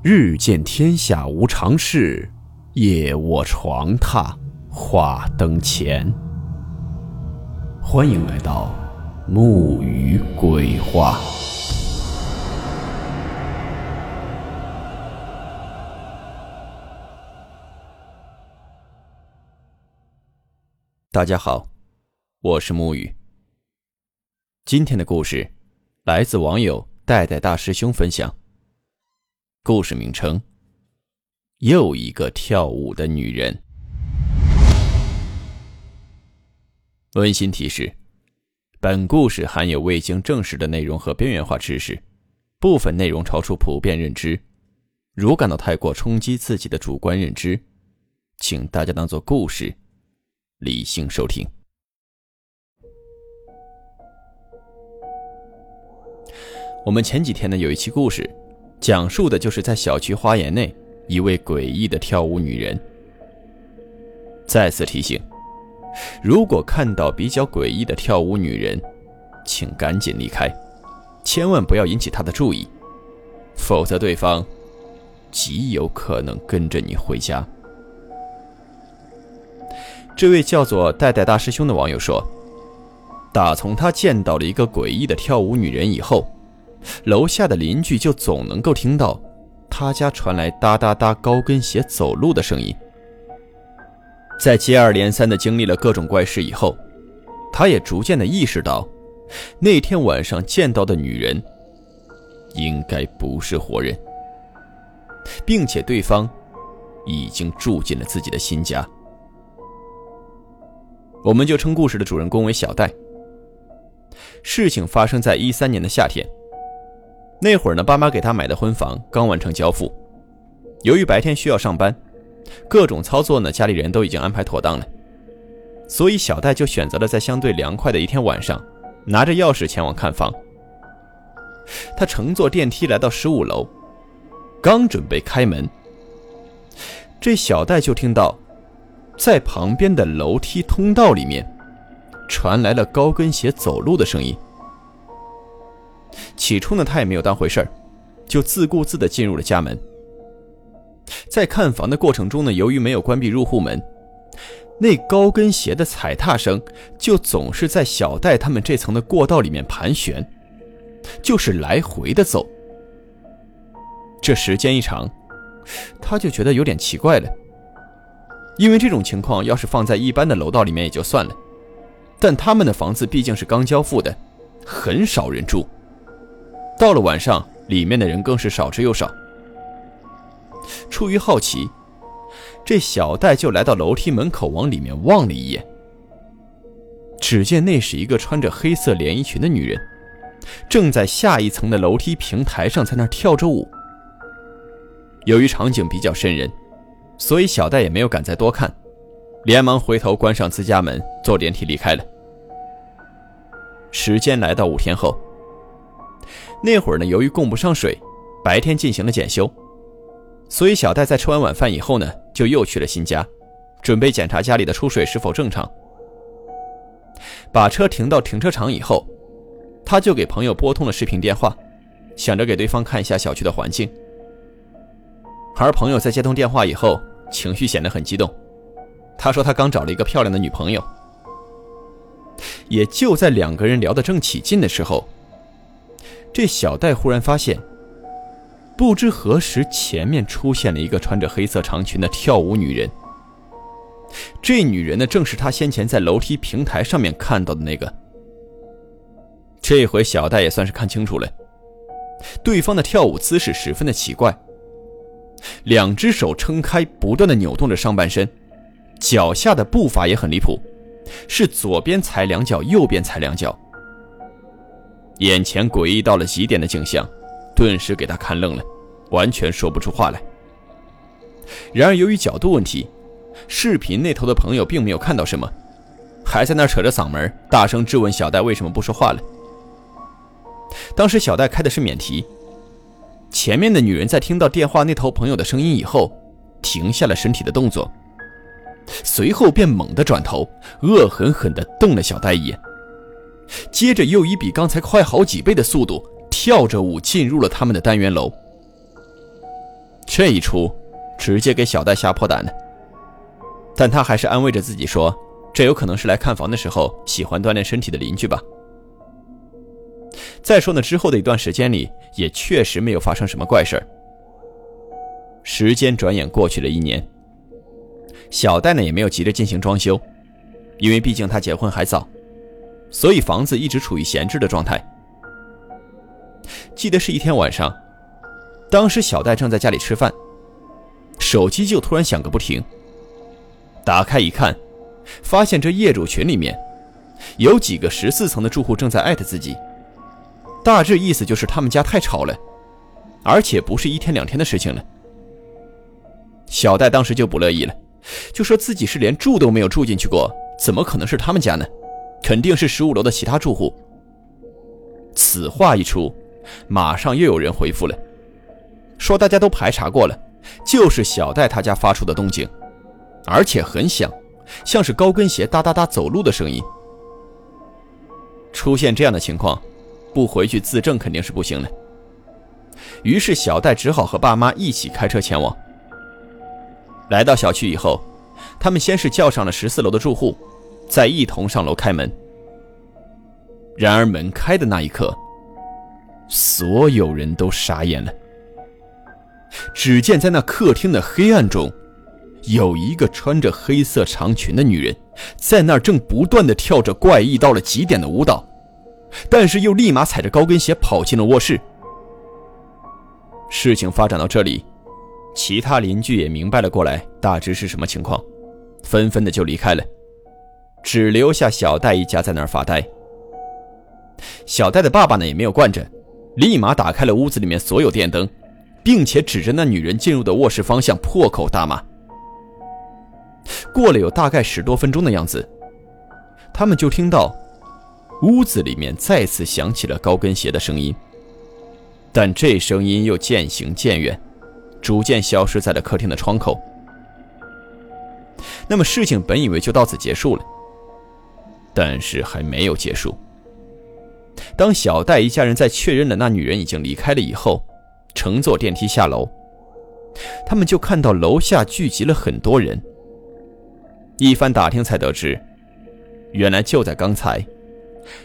日见天下无常事，夜卧床榻话灯前。欢迎来到木鱼鬼话。大家好，我是木鱼。今天的故事来自网友代代大师兄分享。故事名称：又一个跳舞的女人。温馨提示：本故事含有未经证实的内容和边缘化知识，部分内容超出普遍认知。如感到太过冲击自己的主观认知，请大家当做故事，理性收听。我们前几天呢有一期故事。讲述的就是在小区花园内一位诡异的跳舞女人。再次提醒：如果看到比较诡异的跳舞女人，请赶紧离开，千万不要引起她的注意，否则对方极有可能跟着你回家。这位叫做代代大师兄的网友说：“打从他见到了一个诡异的跳舞女人以后。”楼下的邻居就总能够听到他家传来哒哒哒高跟鞋走路的声音。在接二连三的经历了各种怪事以后，他也逐渐的意识到，那天晚上见到的女人应该不是活人，并且对方已经住进了自己的新家。我们就称故事的主人公为小戴。事情发生在一三年的夏天。那会儿呢，爸妈给他买的婚房刚完成交付，由于白天需要上班，各种操作呢，家里人都已经安排妥当了，所以小戴就选择了在相对凉快的一天晚上，拿着钥匙前往看房。他乘坐电梯来到十五楼，刚准备开门，这小戴就听到，在旁边的楼梯通道里面，传来了高跟鞋走路的声音。起初呢，他也没有当回事儿，就自顾自地进入了家门。在看房的过程中呢，由于没有关闭入户门，那高跟鞋的踩踏声就总是在小戴他们这层的过道里面盘旋，就是来回的走。这时间一长，他就觉得有点奇怪了，因为这种情况要是放在一般的楼道里面也就算了，但他们的房子毕竟是刚交付的，很少人住。到了晚上，里面的人更是少之又少。出于好奇，这小戴就来到楼梯门口，往里面望了一眼。只见那是一个穿着黑色连衣裙的女人，正在下一层的楼梯平台上在那跳着舞。由于场景比较瘆人，所以小戴也没有敢再多看，连忙回头关上自家门，坐电梯离开了。时间来到五天后。那会儿呢，由于供不上水，白天进行了检修，所以小戴在吃完晚饭以后呢，就又去了新家，准备检查家里的出水是否正常。把车停到停车场以后，他就给朋友拨通了视频电话，想着给对方看一下小区的环境。而朋友在接通电话以后，情绪显得很激动，他说他刚找了一个漂亮的女朋友。也就在两个人聊得正起劲的时候。这小戴忽然发现，不知何时前面出现了一个穿着黑色长裙的跳舞女人。这女人呢，正是他先前在楼梯平台上面看到的那个。这回小戴也算是看清楚了，对方的跳舞姿势十分的奇怪，两只手撑开，不断的扭动着上半身，脚下的步伐也很离谱，是左边踩两脚，右边踩两脚。眼前诡异到了极点的景象，顿时给他看愣了，完全说不出话来。然而由于角度问题，视频那头的朋友并没有看到什么，还在那扯着嗓门大声质问小戴为什么不说话了。当时小戴开的是免提，前面的女人在听到电话那头朋友的声音以后，停下了身体的动作，随后便猛地转头，恶狠狠地瞪了小戴一眼。接着又以比刚才快好几倍的速度跳着舞进入了他们的单元楼。这一出，直接给小戴吓破胆了。但他还是安慰着自己说：“这有可能是来看房的时候喜欢锻炼身体的邻居吧。”再说呢，之后的一段时间里，也确实没有发生什么怪事儿。时间转眼过去了一年，小戴呢也没有急着进行装修，因为毕竟他结婚还早，所以房子一直处于闲置的状态。记得是一天晚上，当时小戴正在家里吃饭，手机就突然响个不停。打开一看，发现这业主群里面有几个十四层的住户正在艾特自己，大致意思就是他们家太吵了，而且不是一天两天的事情了。小戴当时就不乐意了，就说自己是连住都没有住进去过，怎么可能是他们家呢？肯定是十五楼的其他住户。此话一出，马上又有人回复了，说大家都排查过了，就是小戴他家发出的动静。而且很响，像是高跟鞋哒哒哒走路的声音。出现这样的情况，不回去自证肯定是不行的。于是小戴只好和爸妈一起开车前往。来到小区以后，他们先是叫上了十四楼的住户，再一同上楼开门。然而门开的那一刻，所有人都傻眼了。只见在那客厅的黑暗中。有一个穿着黑色长裙的女人，在那儿正不断的跳着怪异到了极点的舞蹈，但是又立马踩着高跟鞋跑进了卧室。事情发展到这里，其他邻居也明白了过来，大致是什么情况，纷纷的就离开了，只留下小戴一家在那儿发呆。小戴的爸爸呢也没有惯着，立马打开了屋子里面所有电灯，并且指着那女人进入的卧室方向破口大骂。过了有大概十多分钟的样子，他们就听到屋子里面再次响起了高跟鞋的声音，但这声音又渐行渐远，逐渐消失在了客厅的窗口。那么事情本以为就到此结束了，但是还没有结束。当小戴一家人在确认了那女人已经离开了以后，乘坐电梯下楼，他们就看到楼下聚集了很多人。一番打听才得知，原来就在刚才，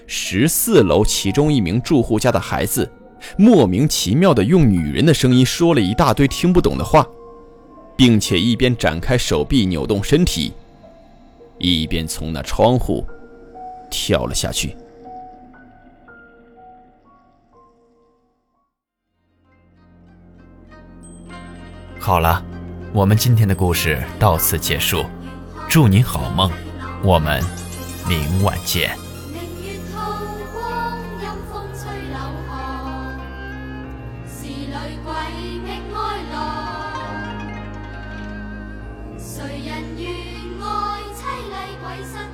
十四楼其中一名住户家的孩子，莫名其妙的用女人的声音说了一大堆听不懂的话，并且一边展开手臂扭动身体，一边从那窗户跳了下去。好了，我们今天的故事到此结束，祝你好梦，我们明晚见。谁人愿爱凄厉鬼神？